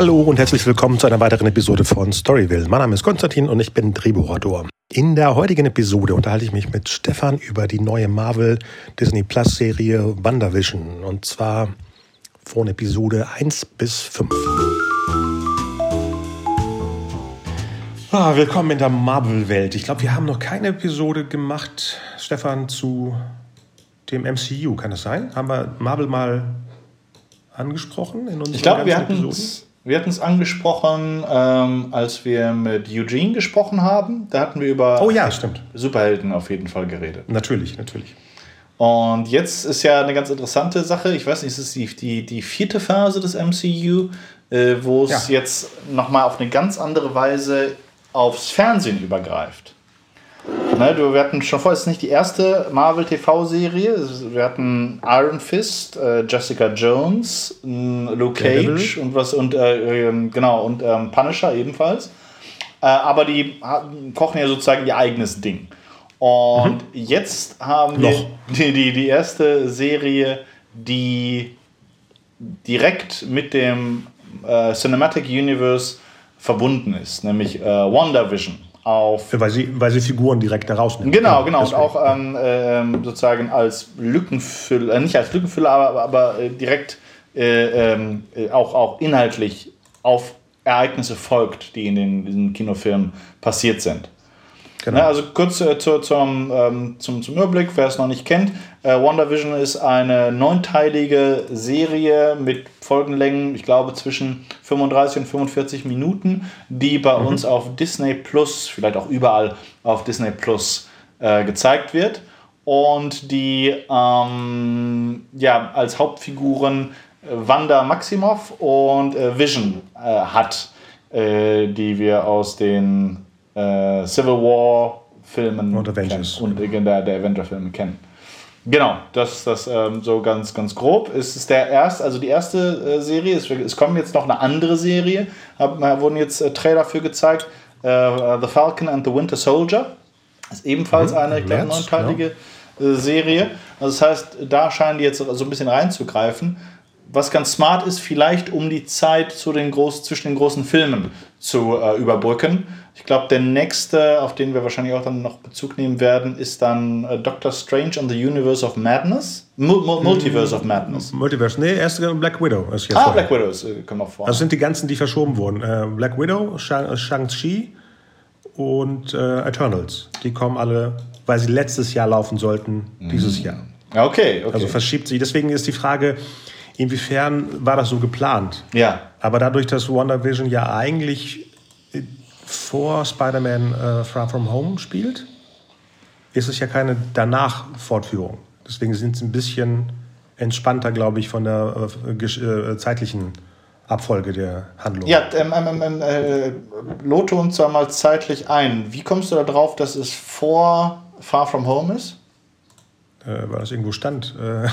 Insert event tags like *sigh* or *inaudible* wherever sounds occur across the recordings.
Hallo und herzlich willkommen zu einer weiteren Episode von Storyville. Mein Name ist Konstantin und ich bin Drehbuchautor. In der heutigen Episode unterhalte ich mich mit Stefan über die neue Marvel Disney Plus Serie WandaVision und zwar von Episode 1 bis 5. Ah, willkommen in der Marvel-Welt. Ich glaube, wir haben noch keine Episode gemacht, Stefan, zu dem MCU. Kann das sein? Haben wir Marvel mal angesprochen in unseren Ich glaube, wir hatten es wir hatten's angesprochen, ähm, als wir mit Eugene gesprochen haben. Da hatten wir über Oh ja, stimmt. Superhelden auf jeden Fall geredet. Natürlich, natürlich. Und jetzt ist ja eine ganz interessante Sache. Ich weiß nicht, es ist die, die, die vierte Phase des MCU, äh, wo es Ja. jetzt nochmal auf eine ganz andere Weise aufs Fernsehen übergreift. Ne, du, wir hatten schon vorher, es ist nicht die erste Marvel-TV-Serie. Wir hatten Iron Fist, äh, Jessica Jones, mh, Luke Daredevil. Cage und was und äh, ähm, genau und ähm, Punisher ebenfalls. Äh, aber die kochen ja sozusagen ihr eigenes Ding. Und jetzt haben wir die, die, die erste Serie, die direkt mit dem äh, Cinematic Universe verbunden ist, nämlich äh, WandaVision auf Weil sie, weil sie Figuren direkt da rausnehmen. Genau, genau. Und deswegen. auch ähm, ähm, sozusagen als Lückenfüller, äh, nicht als Lückenfüller, aber, aber äh, direkt äh, ähm, äh, auch, auch inhaltlich auf Ereignisse folgt, die in den, diesen Kinofilmen passiert sind. Genau. Also kurz äh, zu, zum, ähm, zum, zum Überblick, wer es noch nicht kennt. Äh, WandaVision ist eine neunteilige Serie mit Folgenlängen, ich glaube zwischen 35 und 45 Minuten, die bei uns auf Disney Plus, vielleicht auch überall auf Disney Plus äh, gezeigt wird. Und die ähm, ja, als Hauptfiguren äh, Wanda Maximoff und äh, Vision äh, hat, die wir aus den äh, Civil War Filmen Und Avengers. kennen und äh, der, der Avenger Filme kennen. Genau, das das ähm, so ganz ganz grob. Es ist der erste, also die erste äh, Serie. Es, es kommt jetzt noch eine andere Serie. Hab, äh, wurden jetzt äh, Trailer für gezeigt. Äh, The Falcon and the Winter Soldier ist ebenfalls eine Mhm, März, neunteilige äh, Serie. Also das heißt, da scheinen die jetzt so ein bisschen reinzugreifen. Was ganz smart ist, vielleicht um die Zeit zu den groß, zwischen den großen Filmen zu äh, überbrücken. Ich glaube, der nächste, auf den wir wahrscheinlich auch dann noch Bezug nehmen werden, ist dann äh, Doctor Strange and the Universe of Madness. Mul Mul Multiverse of Madness. Multiverse. Nee, erst äh, Black Widow ist jetzt Ah, vorher. Black Widow ist, äh, kommt noch vor. Das sind die ganzen, die verschoben wurden. Äh, Black Widow, Shang- Shang-Chi und äh, Eternals. Die kommen alle, weil sie letztes Jahr laufen sollten, dieses Jahr. Ja, okay, okay. Also verschiebt sich. Deswegen ist die Frage, inwiefern war das so geplant? ja, Aber dadurch, dass WandaVision ja eigentlich äh, vor Spider-Man äh, Far From Home spielt, ist es ja keine danach Fortführung. Deswegen sind sie ein bisschen entspannter, glaube ich, von der äh, äh, zeitlichen Abfolge der Handlung. Ja, ähm, ähm, ähm, äh, lote uns da mal zeitlich ein. Wie kommst du da drauf, dass es vor Far From Home ist? äh, weil das irgendwo stand, äh,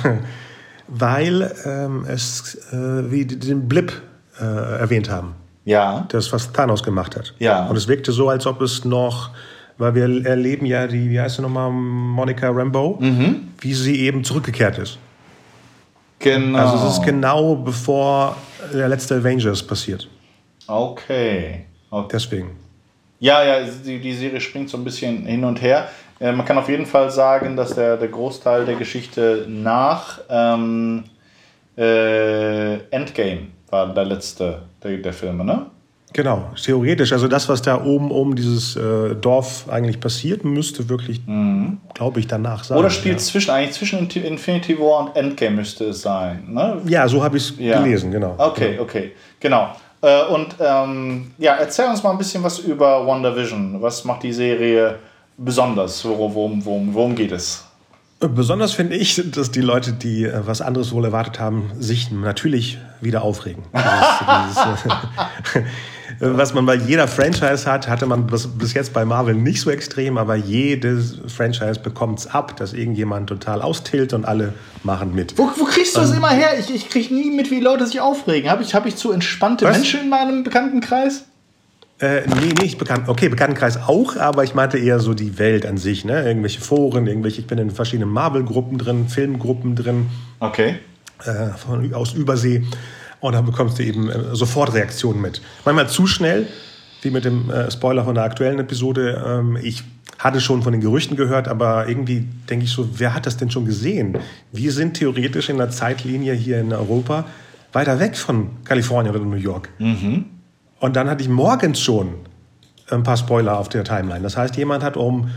weil ähm, es äh, wie die- den Blip äh, erwähnt haben, Ja. das was Thanos gemacht hat. Ja. Und es wirkte so, als ob es noch, weil wir erleben ja die, wie heißt sie nochmal, Monica Rambeau, Mhm. wie sie eben zurückgekehrt ist. Genau. Also es ist genau bevor der letzte Avengers passiert. Okay. okay. Deswegen. Ja, ja, die, die Serie springt so ein bisschen hin und her. Äh, man kann auf jeden Fall sagen, dass der, der Großteil der Geschichte nach ähm, äh, Endgame war der letzte der, der Filme, ne? Genau, theoretisch. Also das, was da oben um dieses äh, Dorf eigentlich passiert, müsste wirklich, glaube ich, danach sein. Mhm. Oder spielt ja. zwischen, eigentlich zwischen Infinity War und Endgame müsste es sein, ne? Ja, so habe ich es Ja. gelesen, genau. Okay, okay, genau. Äh, und ähm, ja, erzähl uns mal ein bisschen was über WandaVision. Was macht die Serie besonders? Worum, worum, worum, worum geht es? Besonders finde ich, dass die Leute, die äh, was anderes wohl erwartet haben, sich natürlich wieder aufregen. *laughs* Dieses, dieses, äh, was man bei jeder Franchise hat, hatte man bis, bis jetzt bei Marvel nicht so extrem, aber jedes Franchise bekommt es ab, dass irgendjemand total austilt und alle machen mit. Wo, wo kriegst du das immer her? Ich, ich krieg nie mit, wie Leute sich aufregen. Habe ich, hab ich zu entspannte Was? Menschen in meinem Bekanntenkreis? Äh, nee, nicht bekannt. Okay, Bekanntenkreis auch, aber ich meinte eher so die Welt an sich, ne? Irgendwelche Foren, irgendwelche, ich bin in verschiedenen Marvel-Gruppen drin, Filmgruppen drin. Okay. äh, von, aus Übersee. Und dann bekommst du eben äh, sofort Reaktionen mit. Manchmal zu schnell, wie mit dem äh, Spoiler von der aktuellen Episode. Ähm, ich hatte schon von den Gerüchten gehört, aber irgendwie denke ich so, wer hat das denn schon gesehen? Wir sind theoretisch in der Zeitlinie hier in Europa weiter weg von Kalifornien oder New York. Mhm. Und dann hatte ich morgens schon ein paar Spoiler auf der Timeline. Das heißt, jemand hat um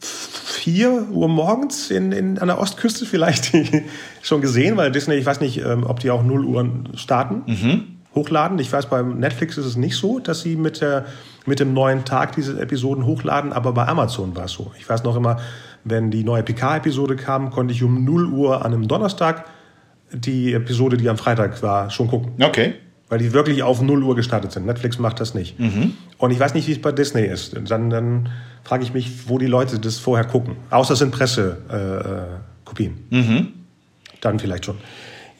4 Uhr morgens in, in, an der Ostküste vielleicht *laughs* schon gesehen, weil Disney, ich weiß nicht, ähm, ob die auch 0 Uhr starten, Mhm. hochladen. Ich weiß, bei Netflix ist es nicht so, dass sie mit, der, mit dem neuen Tag diese Episoden hochladen, aber bei Amazon war es so. Ich weiß noch immer, wenn die neue PK-Episode kam, konnte ich um 0 Uhr an einem Donnerstag die Episode, die am Freitag war, schon gucken. Okay. Weil die wirklich auf 0 Uhr gestartet sind. Netflix macht das nicht. Und ich weiß nicht, wie es bei Disney ist. Dann, dann frage ich mich, wo die Leute das vorher gucken. Außer es sind Pressekopien. Äh, Kopien. Dann vielleicht schon.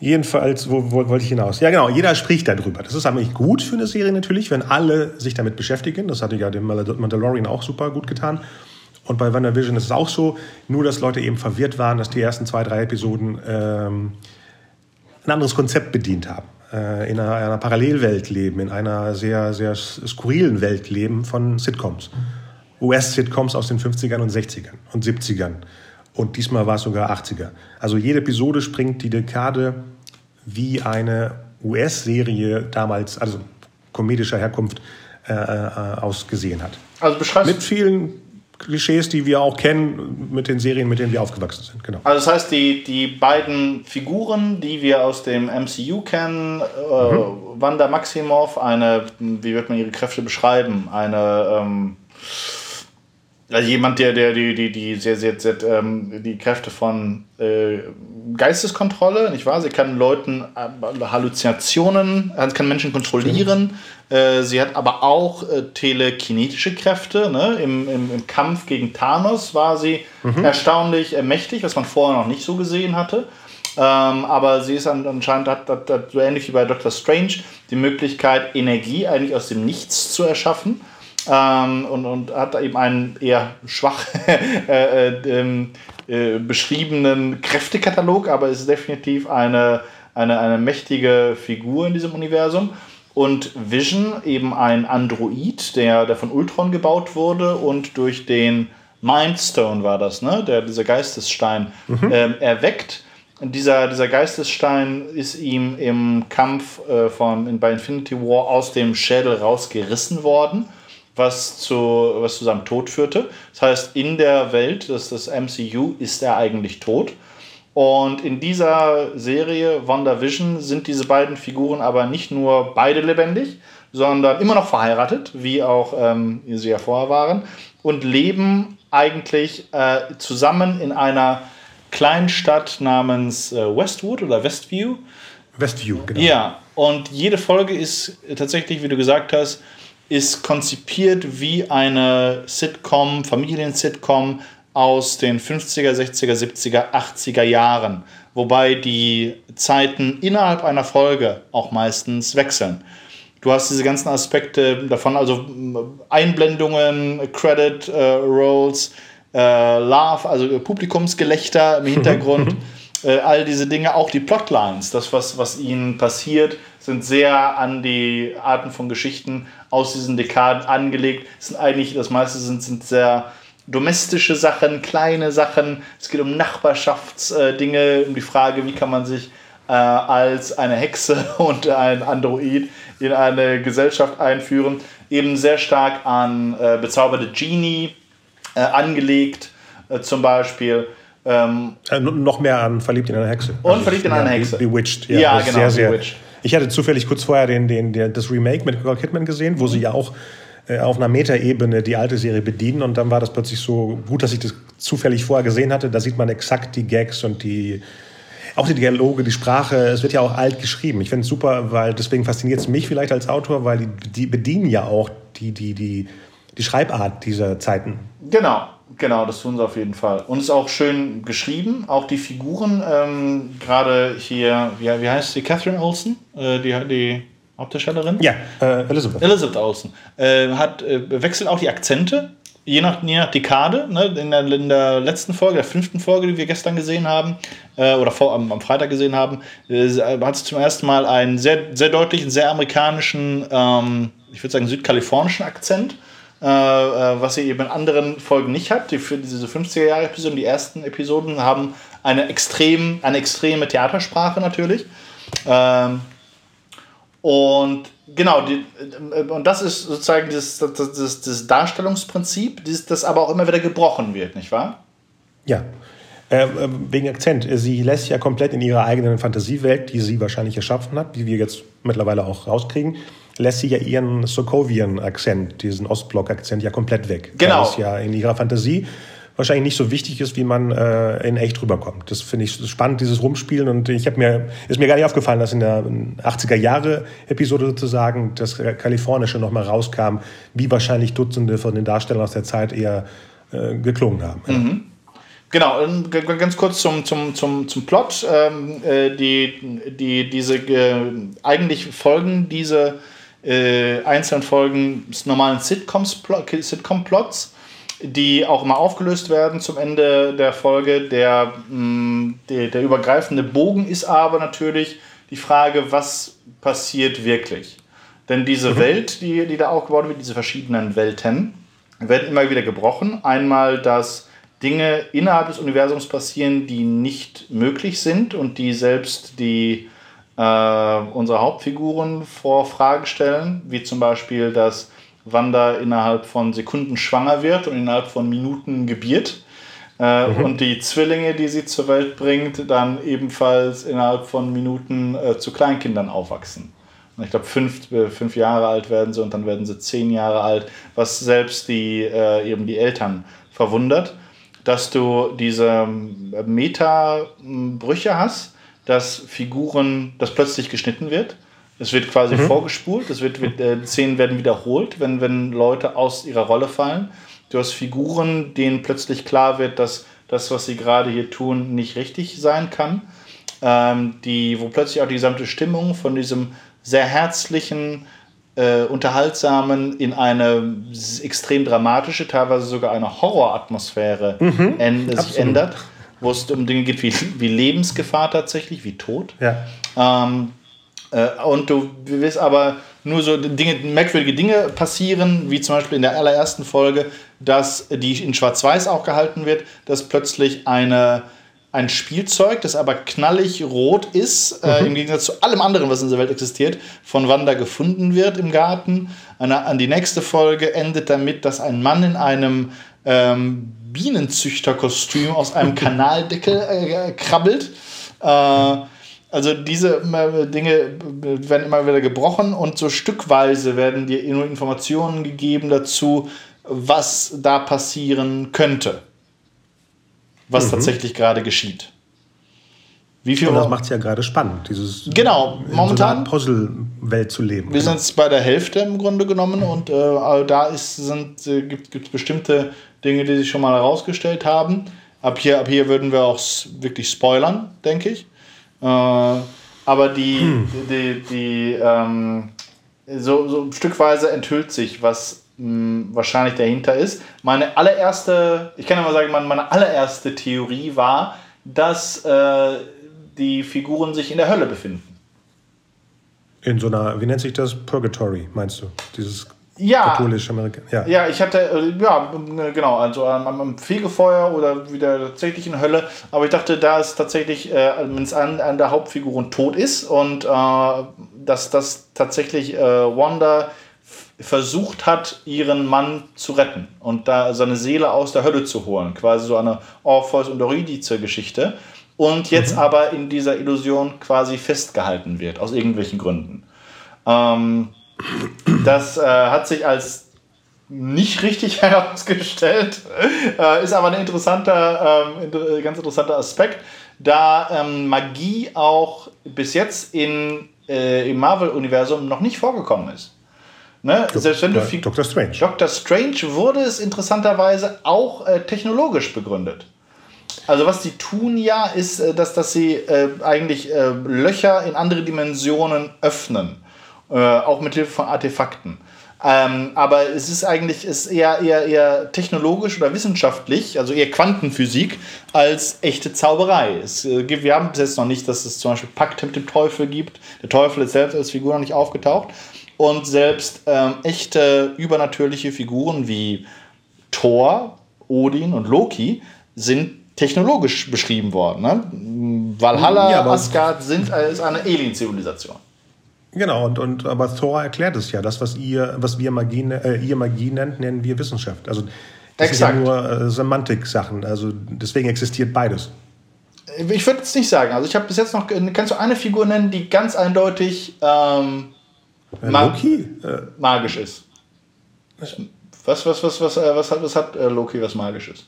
Jedenfalls, wo, wo wollte ich hinaus? Ja, genau, jeder spricht darüber. Das ist eigentlich gut für eine Serie natürlich, wenn alle sich damit beschäftigen. Das hatte ja dem Mandal- Mandalorian auch super gut getan. Und bei WandaVision ist es auch so, nur dass Leute eben verwirrt waren, dass die ersten zwei, drei Episoden ähm, ein anderes Konzept bedient haben. Äh, in einer, einer Parallelwelt leben, in einer sehr, sehr skurrilen Welt leben von Sitcoms. US-Sitcoms aus den 50ern und 60ern und 70ern. Und diesmal war es sogar 80er. Also jede Episode springt die Dekade wie eine US-Serie damals, also komedischer Herkunft, äh, äh, ausgesehen hat. Also beschreibst Mit vielen Klischees, die wir auch kennen, mit den Serien, mit denen wir aufgewachsen sind. Genau. Also das heißt, die, die beiden Figuren, die wir aus dem MCU kennen, äh, Wanda Maximoff, eine, wie wird man ihre Kräfte beschreiben? Eine, ähm, also jemand, der, der die, die, die sehr, sehr, sehr ähm, die Kräfte von äh, Geisteskontrolle, nicht wahr? Sie kann Leuten äh, Halluzinationen, äh, kann Menschen kontrollieren. Äh, sie hat aber auch äh, telekinetische Kräfte. Ne? Im, im, Im Kampf gegen Thanos war sie erstaunlich äh, mächtig, was man vorher noch nicht so gesehen hatte. Ähm, aber sie ist an, anscheinend, hat, hat, hat so ähnlich wie bei Doctor Strange, die Möglichkeit, Energie eigentlich aus dem Nichts zu erschaffen. Ähm, und, und hat eben einen eher schwach *laughs* äh, äh, ähm, äh, beschriebenen Kräftekatalog, aber ist definitiv eine, eine, eine mächtige Figur in diesem Universum. Und Vision, eben ein Android, der, der von Ultron gebaut wurde und durch den Mindstone war das, ne? Der, dieser Geistesstein ähm, erweckt. Und dieser, dieser Geistesstein ist ihm im Kampf äh, von, bei Infinity War aus dem Schädel rausgerissen worden, was zu, was zu seinem Tod führte. Das heißt, in der Welt des, des MCU ist er eigentlich tot. Und in dieser Serie WandaVision sind diese beiden Figuren aber nicht nur beide lebendig, sondern immer noch verheiratet, wie auch ähm, sie ja vorher waren, und leben eigentlich äh, zusammen in einer kleinen Stadt namens äh, Westwood oder Westview. Westview, genau. Ja, und jede Folge ist tatsächlich, wie du gesagt hast, ist konzipiert wie eine Sitcom, Familien-Sitcom aus den 50er, 60er, 70er, 80er Jahren. Wobei die Zeiten innerhalb einer Folge auch meistens wechseln. Du hast diese ganzen Aspekte davon, also Einblendungen, Credit äh, Rolls, äh, Love, also Publikumsgelächter im *laughs* Hintergrund, äh, all diese Dinge, auch die Plotlines, das, was, was ihnen passiert, sind sehr an die Arten von Geschichten aus diesen Dekaden angelegt. Es sind eigentlich, das meiste sind, sind sehr domestische Sachen, kleine Sachen. Es geht um Nachbarschaftsdinge, um die Frage, wie kann man sich äh, als eine Hexe *laughs* und ein Android in eine Gesellschaft einführen. Eben sehr stark an äh, bezauberte Genie äh, angelegt, äh, zum Beispiel. Ähm, Äh, noch mehr an Verliebt in eine Hexe. Und Verliebt in ja, eine Hexe. Bewitched. Ja, ist genau, Sehr, sehr, Bewitched. Ich hatte zufällig kurz vorher den, den, der, das Remake mit Nicole Kidman gesehen, wo sie ja auch äh, auf einer Metaebene die alte Serie bedienen. Und dann war das plötzlich so gut, dass ich das zufällig vorher gesehen hatte. Da sieht man exakt die Gags und die, auch die Dialoge, die Sprache. Es wird ja auch alt geschrieben. Ich finde es super, weil deswegen fasziniert es mich vielleicht als Autor, weil die, die bedienen ja auch die, die, die, die Schreibart dieser Zeiten. Genau, genau, das tun sie auf jeden Fall. Und es ist auch schön geschrieben, auch die Figuren, ähm, gerade hier, wie, wie heißt sie, Catherine Olsen, äh, die, die Hauptdarstellerin? Ja, äh, Elizabeth. Elizabeth Olsen, äh, hat, äh, wechselt auch die Akzente je nach, je nach Dekade, ne, in, der, in der letzten Folge, der fünften Folge, die wir gestern gesehen haben, äh, oder vor, am, am, Freitag gesehen haben, äh, hat es zum ersten Mal einen sehr, sehr deutlichen, sehr amerikanischen, ähm, ich würde sagen südkalifornischen Akzent. Äh, äh, was sie eben in anderen Folgen nicht hat. Die, diese 50er-Jahre-Episoden, die ersten Episoden haben eine, extrem, eine extreme Theatersprache natürlich. Ähm, und genau, die, äh, und das ist sozusagen das, das, das, das Darstellungsprinzip, das, das aber auch immer wieder gebrochen wird, nicht wahr? Ja. Äh, wegen Akzent. Sie lässt ja komplett in ihrer eigenen Fantasiewelt, die sie wahrscheinlich erschaffen hat, die wir jetzt mittlerweile auch rauskriegen, lässt sie ja ihren Sokovian-Akzent, diesen Ostblock-Akzent ja komplett weg. Genau. Das ja in ihrer Fantasie wahrscheinlich nicht so wichtig ist, wie man äh, in echt rüberkommt. Das finde ich spannend, dieses Rumspielen. Und ich habe mir, ist mir gar nicht aufgefallen, dass in der 80er Jahre Episode sozusagen das Kalifornische nochmal rauskam, wie wahrscheinlich Dutzende von den Darstellern aus der Zeit eher äh, geklungen haben. Mhm. Genau, ganz kurz zum, zum, zum, zum Plot. Ähm, äh, die, die, diese, äh, eigentlich folgen diese äh, einzelnen Folgen des normalen Sitcoms-Plots. Sitcom die auch immer aufgelöst werden zum Ende der Folge. Der, mh, mm, der, der übergreifende Bogen ist aber natürlich die Frage, was passiert wirklich? Denn diese mhm. Welt, die, die da aufgebaut wird, diese verschiedenen Welten, werden immer wieder gebrochen. Einmal, dass Dinge innerhalb des Universums passieren, die nicht möglich sind und die selbst die äh, unsere Hauptfiguren vor Fragen stellen, wie zum Beispiel, dass Wanda innerhalb von Sekunden schwanger wird und innerhalb von Minuten gebiert. Äh, mhm. Und die Zwillinge, die sie zur Welt bringt, dann ebenfalls innerhalb von Minuten äh, zu Kleinkindern aufwachsen. Und ich glaube, fünf, äh, fünf Jahre alt werden sie und dann werden sie zehn Jahre alt, was selbst die, äh, eben die Eltern verwundert, dass du diese ähm, Meta-Brüche hast, dass Figuren, dass plötzlich geschnitten wird es wird quasi mhm. vorgespult, es wird, wird äh, Szenen werden wiederholt, wenn, wenn Leute aus ihrer Rolle fallen. Du hast Figuren, denen plötzlich klar wird, dass das, was sie gerade hier tun, nicht richtig sein kann. Ähm, die, wo plötzlich auch die gesamte Stimmung von diesem sehr herzlichen, äh, unterhaltsamen in eine extrem dramatische, teilweise sogar eine Horroratmosphäre mhm, sich ändert, wo es um Dinge geht wie, wie Lebensgefahr tatsächlich, wie Tod. Ja. Ähm, äh, und du wirst aber nur so Dinge, merkwürdige Dinge passieren, wie zum Beispiel in der allerersten Folge, dass die in Schwarz-Weiß auch gehalten wird, dass plötzlich eine, ein Spielzeug, das aber knallig rot ist, äh, mhm. im Gegensatz zu allem anderen, was in dieser Welt existiert, von Wanda gefunden wird im Garten. Eine, an die nächste Folge endet damit, dass ein Mann in einem ähm, Bienenzüchterkostüm aus einem Kanaldeckel äh, krabbelt. Äh, also diese äh, Dinge werden immer wieder gebrochen und so stückweise werden dir nur Informationen gegeben dazu, was da passieren könnte. Was mhm. tatsächlich gerade geschieht. Wie viel und das macht es ja gerade spannend, dieses genau, momentan so Puzzle-Welt zu leben. Wir sind bei der Hälfte im Grunde genommen und äh, da ist, sind, äh, gibt es bestimmte Dinge, die sich schon mal herausgestellt haben. Ab hier, ab hier würden wir auch wirklich spoilern, denke ich. Äh, aber die, hm. die, die ähm, so, so stückweise enthüllt sich, was mh, hm, wahrscheinlich dahinter ist. Meine allererste, ich kann ja mal sagen, meine allererste Theorie war, dass äh, die Figuren sich in der Hölle befinden. In so einer, wie nennt sich das? Purgatory, meinst du? Dieses ja, katholisch Amerika ja. ja, ich hatte, äh, ja, genau, also am, am Fegefeuer oder wieder tatsächlich in Hölle. Aber ich dachte, da ist tatsächlich, äh, wenn es an, an der Hauptfigur tot ist und äh, dass das tatsächlich äh, Wanda versucht hat, ihren Mann zu retten und da seine Seele aus der Hölle zu holen. Quasi so eine Orpheus und Eurydice-Geschichte. Und jetzt mhm. aber in dieser Illusion quasi festgehalten wird, aus irgendwelchen Gründen. Ähm, das äh, hat sich als nicht richtig *laughs* herausgestellt, äh, ist aber ein interessanter, ähm, ganz interessanter Aspekt, da ähm, Magie auch bis jetzt in, äh, im Marvel-Universum noch nicht vorgekommen ist. Ne? Selbst wenn du Dr. Strange. Dr. Strange wurde es interessanterweise auch äh, technologisch begründet. Also was sie tun ja, ist, äh, dass, dass sie äh, eigentlich äh, Löcher in andere Dimensionen öffnen. Äh, auch mit Hilfe von Artefakten. Ähm, aber es ist eigentlich ist eher, eher, eher technologisch oder wissenschaftlich, also eher Quantenphysik, als echte Zauberei. Es, äh, gibt, wir haben bis jetzt noch nicht, dass es zum Beispiel Pakt mit dem Teufel gibt. Der Teufel ist selbst als Figur noch nicht aufgetaucht. Und selbst ähm, echte übernatürliche Figuren wie Thor, Odin und Loki sind technologisch beschrieben worden. Ne? Valhalla, ja, Asgard sind als eine Alien-Zivilisation. Genau, und, und aber Thor erklärt es ja. Das, was ihr, was wir Magie, äh, ihr Magie nennt, nennen wir Wissenschaft. Also das Exakt. ist ja nur äh, Semantik-Sachen. Also deswegen existiert beides. Ich würde es nicht sagen. Also ich habe bis jetzt noch. Kannst du eine Figur nennen, die ganz eindeutig ähm, äh, Loki? Äh, magisch ist? Was, was, was, was, äh, was hat, was hat äh, Loki, was magisch ist?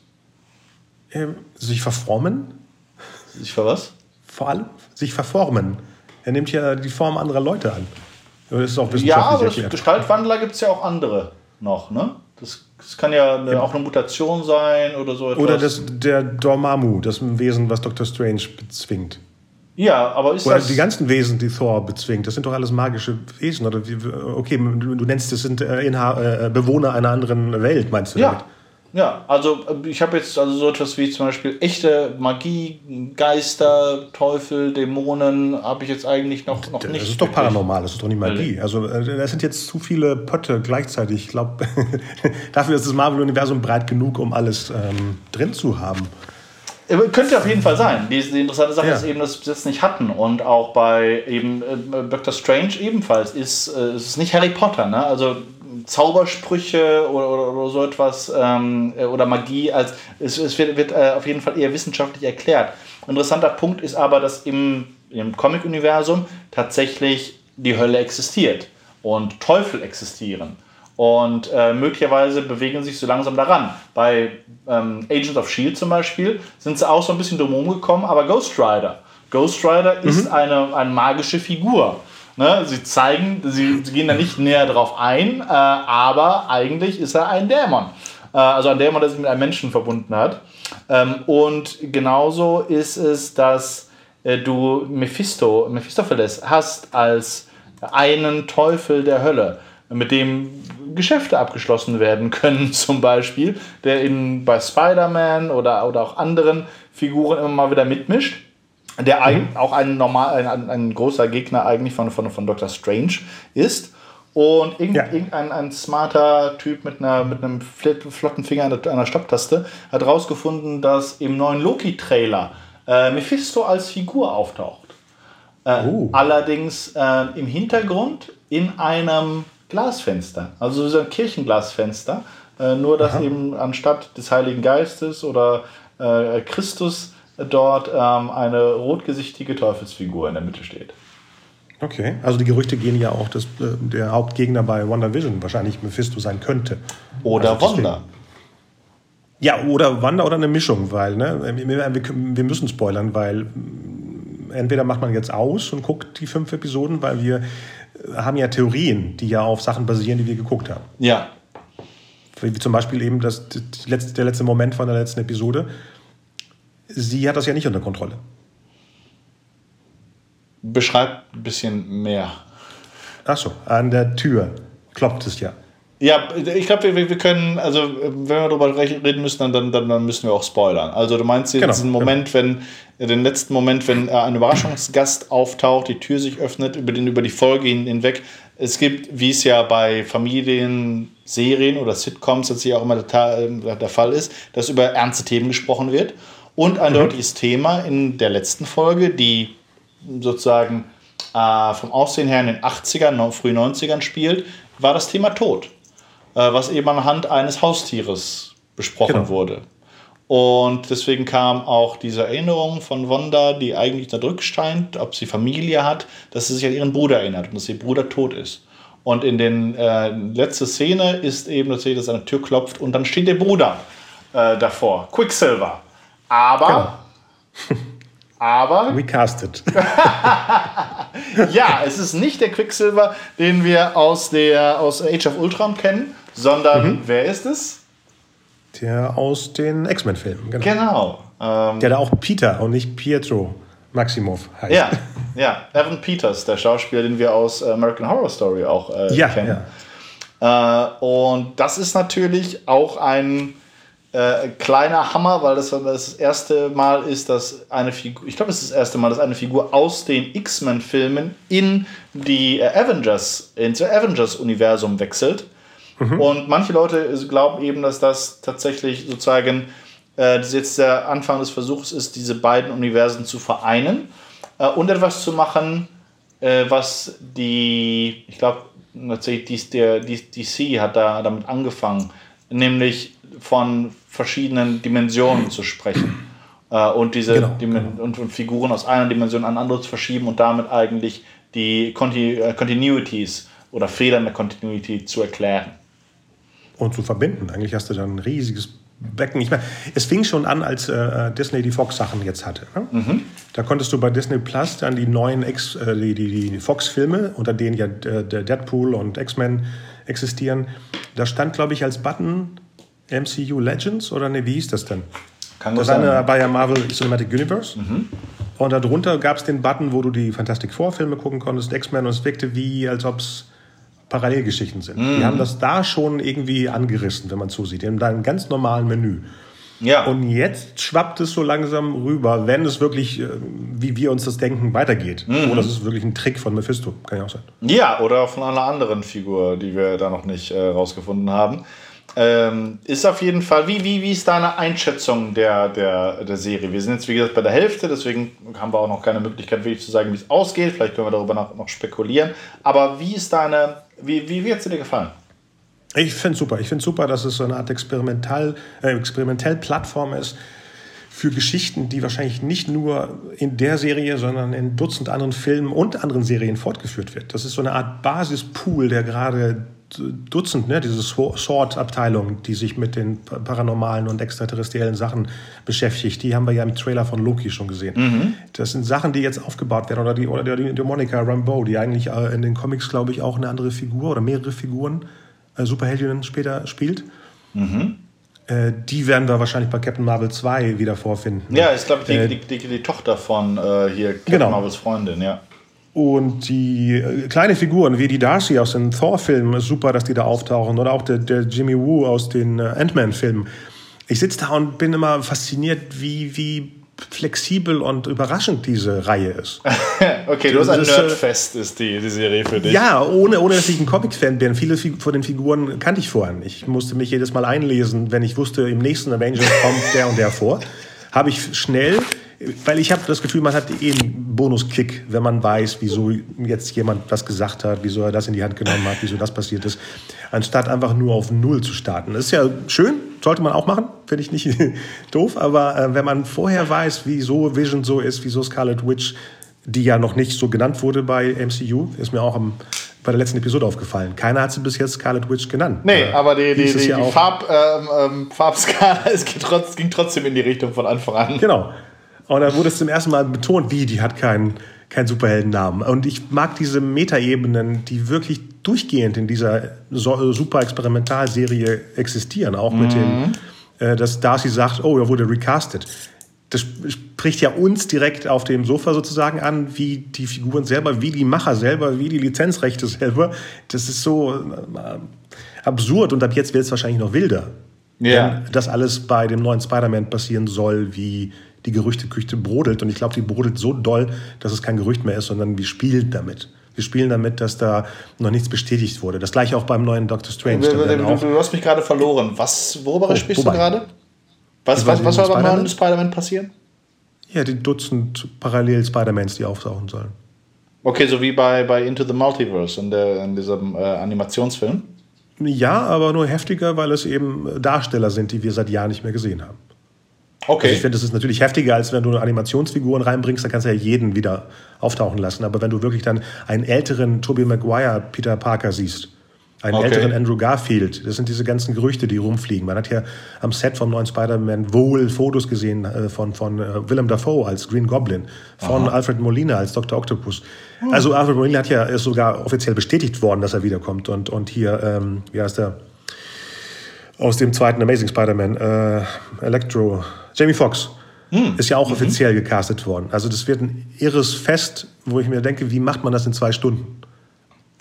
Ähm, sich verformen. Sich ver was? Vor allem sich verformen. Er nimmt ja die Form anderer Leute an. Das ist auch ja, aber das Gestaltwandler gibt es ja auch andere noch, ne? Das, das kann ja, eine, ja, auch eine Mutation sein oder so etwas. Oder das, der Dormammu, das Wesen, was Dr. Strange bezwingt. Ja, aber ist Oder das... die ganzen Wesen, die Thor bezwingt, das sind doch alles magische Wesen. Oder okay, du nennst das sind äh, Inha äh, Bewohner einer anderen Welt, meinst du ja. damit? Ja, also äh, ich habe jetzt also so etwas wie zum Beispiel echte Magie, Geister, Teufel, Dämonen habe ich jetzt eigentlich noch, noch nicht. Das ist doch paranormal, das ist doch nicht Magie. Also äh, das sind jetzt zu viele Pötte gleichzeitig. Ich glaube, *laughs* dafür ist das Marvel-Universum breit genug, um alles ähm, drin zu haben. Äh, könnte auf jeden Fall sein. Die, die interessante Sache ja. ist eben, dass wir das nicht hatten. Und auch bei eben äh, Doctor Strange ebenfalls ist äh, es ist nicht Harry Potter. Ne? Also Zaubersprüche oder, oder, oder so etwas ähm, äh, oder Magie als es, es wird, wird äh, auf jeden Fall eher wissenschaftlich erklärt. Interessanter Punkt ist aber, dass im, im Comic-Universum tatsächlich die Hölle existiert und Teufel existieren. Und äh, möglicherweise bewegen sich so langsam daran. Bei ähm, Agents of Shield zum Beispiel sind sie auch so ein bisschen drum gekommen, aber Ghost Rider. Ghost Rider mhm. ist eine, eine magische Figur. Ne? Sie zeigen, sie, sie, gehen da nicht näher drauf ein, äh, aber eigentlich ist er ein Dämon. Äh, also ein Dämon, der sich mit einem Menschen verbunden hat. Ähm, und genauso ist es, dass äh, du Mephisto, Mephistopheles hast als einen Teufel der Hölle, mit dem Geschäfte abgeschlossen werden können, *laughs* zum Beispiel, der in, bei Spider-Man oder, oder auch anderen Figuren immer mal wieder mitmischt der mhm. auch ein, normal, ein, ein, großer Gegner eigentlich von, von, von Dr. Strange ist. Und irgendein, ja. irgendein ein smarter Typ mit, einer, mit einem flotten Finger an einer Stopptaste hat herausgefunden, dass im neuen Loki-Trailer äh, Mephisto als Figur auftaucht. Äh, oh. Allerdings äh, im Hintergrund in einem Glasfenster, also so ein Kirchenglasfenster, äh, nur dass Aha. eben anstatt des Heiligen Geistes oder äh, Christus dort ähm, eine rotgesichtige Teufelsfigur in der Mitte steht. Okay, also die Gerüchte gehen ja auch, dass äh, der Hauptgegner bei WandaVision wahrscheinlich Mephisto sein könnte. Oder also Wanda. Ja, oder Wanda oder eine Mischung, weil ne, wir, wir müssen spoilern, weil mm, entweder macht man jetzt aus und guckt die fünf Episoden, weil wir äh, haben ja Theorien, die ja auf Sachen basieren, die wir geguckt haben. Ja. Wie zum Beispiel eben das, der letzte Moment von der letzten Episode, sie hat das ja nicht unter Kontrolle. Beschreib ein bisschen mehr. Achso, an der Tür klopft es ja. Ja, ich glaube, wir, wir können, also wenn wir darüber reden müssen, dann, dann, dann müssen wir auch spoilern. Also du meinst genau, diesen Moment, genau. wenn, den letzten Moment, wenn äh, ein Überraschungsgast auftaucht, die Tür sich öffnet, über, den, über die Folge hinweg. Es gibt, wie es ja bei Familien, Serien oder Sitcoms jetzt hier auch immer der, äh, der Fall ist, dass über ernste Themen gesprochen wird. Und ein mhm. deutliches Thema in der letzten Folge, die sozusagen äh, vom Aussehen her in den 80ern, frühen 90ern spielt, war das Thema Tod, äh, was eben anhand eines Haustieres besprochen genau. wurde. Und deswegen kam auch diese Erinnerung von Wanda, die eigentlich da drück scheint, ob sie Familie hat, dass sie sich an ihren Bruder erinnert und dass ihr Bruder tot ist. Und in den äh, letzte Szene ist eben tatsächlich, dass eine Tür klopft und dann steht der Bruder äh, davor, Quicksilver. Aber. Genau. *laughs* aber. Recasted. *laughs* ja, es ist nicht der Quicksilver, den wir aus, der, aus Age of Ultron kennen, sondern mhm. wer ist es? Der aus den X-Men-Filmen. Genau. genau ähm, der da auch Peter und nicht Pietro Maximov heißt. Ja, ja. Evan Peters, der Schauspieler, den wir aus American Horror Story auch äh, ja, kennen. Äh, und das ist natürlich auch ein äh, kleiner Hammer, weil das das erste Mal ist, dass eine Figur, ich glaube, es ist das erste Mal, dass eine Figur aus den X-Men-Filmen in die äh, Avengers, ins Avengers-Universum wechselt. Mhm. Und manche Leute glauben eben, dass das tatsächlich sozusagen äh, jetzt der Anfang des Versuchs ist, diese beiden Universen zu vereinen äh, und etwas zu machen, äh, was die, ich glaube, tatsächlich DC hat da damit angefangen, nämlich von verschiedenen Dimensionen zu sprechen äh, und diese genau, Dimen genau. Und, und, Figuren aus einer Dimension an andere zu verschieben und damit eigentlich die Conti äh, Continuities oder Fehler in der Continuity zu erklären. Und zu verbinden. Eigentlich hast du dann ein riesiges Becken. Ich meine, es fing schon an, als äh, Disney die Fox-Sachen jetzt hatte. Ne? Mhm. Da konntest du bei Disney Plus dann die neuen Ex, äh, die, die, die Fox-Filme, unter denen ja äh, Deadpool und X-Men existieren, da stand, glaube ich, als Button MCU Legends oder ne, wie hieß das denn? Kann das sein. eine bei ja Marvel Cinematic Universe. Mhm. Und darunter gab es den Button, wo du die Fantastic Four-Filme gucken konntest, X-Men, und es wirkte wie, als ob es Parallelgeschichten sind. Mhm. Die haben das da schon irgendwie angerissen, wenn man zusieht. Die haben da ein ganz normalen Menü. Ja. Und jetzt schwappt es so langsam rüber, wenn es wirklich, äh, wie wir uns das denken, weitergeht. Mhm. Oder es ist wirklich ein Trick von Mephisto, kann ja auch sein. Ja, oder von einer anderen Figur, die wir da noch nicht äh, rausgefunden haben. Ähm, ist auf jeden Fall, wie, wie, wie ist deine Einschätzung der, der, der Serie? Wir sind jetzt, wie gesagt, bei der Hälfte, deswegen haben wir auch noch keine Möglichkeit, wirklich zu sagen, wie es ausgeht. Vielleicht können wir darüber noch, noch spekulieren. Aber wie ist deine, wie, wie, wie hat sie dir gefallen? Ich finde super. Ich finde super, dass es so eine Art Experimental, äh, Experimentell-Plattform ist für Geschichten, die wahrscheinlich nicht nur in der Serie, sondern in Dutzend anderen Filmen und anderen Serien fortgeführt wird. Das ist so eine Art Basispool, der gerade Dutzend, ne, diese Sword-Abteilung, die sich mit den paranormalen und extraterrestriellen Sachen beschäftigt. Die haben wir ja im Trailer von Loki schon gesehen. Mhm. Das sind Sachen, die jetzt aufgebaut werden. Oder die, oder die, die Monica Rambeau, die eigentlich äh, in den Comics, glaube ich, auch eine andere Figur oder mehrere Figuren, äh, Superheldinnen später spielt. Mhm. Äh, die werden wir wahrscheinlich bei Captain Marvel 2 wieder vorfinden. Ja, ist, glaube ich, die, äh, die, die, Tochter von äh, hier Captain genau. Marvels Freundin, ja. Und die äh, kleine Figuren wie die Darcy aus den Thor-Filmen, super, dass die da auftauchen. Oder auch der, der Jimmy Woo aus den äh, Ant-Man-Filmen. Ich sitze da und bin immer fasziniert, wie, wie flexibel und überraschend diese Reihe ist. *laughs* okay, du hast ein äh, Nerdfest, ist die, die Serie für dich. Ja, ohne, ohne dass ich ein Comic-Fan bin. Viele von den Figuren kannte ich vorher. Ich musste mich jedes Mal einlesen, wenn ich wusste, im nächsten Avengers kommt der und der vor. Habe ich schnell weil ich habe das Gefühl, man hat eh einen Bonuskick, wenn man weiß, wieso jetzt jemand das gesagt hat, wieso er das in die Hand genommen hat, wieso das passiert ist, anstatt einfach nur auf Null zu starten. Das ist ja schön, sollte man auch machen, finde ich nicht *laughs* doof, aber äh, wenn man vorher weiß, wieso Vision so ist, wieso Scarlet Witch, die ja noch nicht so genannt wurde bei MCU, ist mir auch am, bei der letzten Episode aufgefallen. Keiner hat sie bis jetzt Scarlet Witch genannt. Nee, äh, aber die, die, die, ja die Farb, ähm, ähm, Farbskala *laughs* es ging trotzdem in die Richtung von Anfang an. Genau. Und dann wurde es zum ersten Mal betont, wie, die hat keinen keinen Superheldennamen. Und ich mag diese Metaebenen, die wirklich durchgehend in dieser super Experimentalserie existieren, auch mit mhm. den, äh, dass Darcy sagt, oh, er wurde recastet. Das spricht ja uns direkt auf dem Sofa sozusagen an, wie die Figuren selber, wie die Macher selber, wie die Lizenzrechte selber. Das ist so äh, absurd und ab jetzt wird es wahrscheinlich noch wilder. Ja. Wenn das alles bei dem neuen Spider-Man passieren soll, wie die Gerüchteküche brodelt. Und ich glaube, die brodelt so doll, dass es kein Gerücht mehr ist, sondern wir spielen damit. Wir spielen damit, dass da noch nichts bestätigt wurde. Das gleiche auch beim neuen Doctor Strange. Du, du, du, du hast mich gerade verloren. Was, worüber oh, sprichst wobei? du gerade? Was, was, was soll beim neuen Spider-Man passieren? Ja, die Dutzend parallel Spider-Mans, die auftauchen sollen. Okay, so wie bei, bei Into the Multiverse in, der, in diesem äh, Animationsfilm? Ja, aber nur heftiger, weil es eben Darsteller sind, die wir seit Jahren nicht mehr gesehen haben. Okay. Also ich finde, es ist natürlich heftiger, als wenn du Animationsfiguren reinbringst, dann kannst du ja jeden wieder auftauchen lassen. Aber wenn du wirklich dann einen älteren Tobey Maguire Peter Parker siehst, einen okay. älteren Andrew Garfield, das sind diese ganzen Gerüchte, die rumfliegen. Man hat ja am Set vom neuen Spider-Man wohl Fotos gesehen äh, von, von äh, Willem Dafoe als Green Goblin, von Aha. Alfred Molina als Dr. Octopus. Hm. Also Alfred Molina hat ja, ist sogar offiziell bestätigt worden, dass er wiederkommt. Und, und hier, ähm, wie heißt der? Aus dem zweiten Amazing Spider-Man, äh, Electro, Jamie Foxx. Hm. Ist ja auch mhm. offiziell gecastet worden. Also das wird ein irres Fest, wo ich mir denke, wie macht man das in zwei Stunden?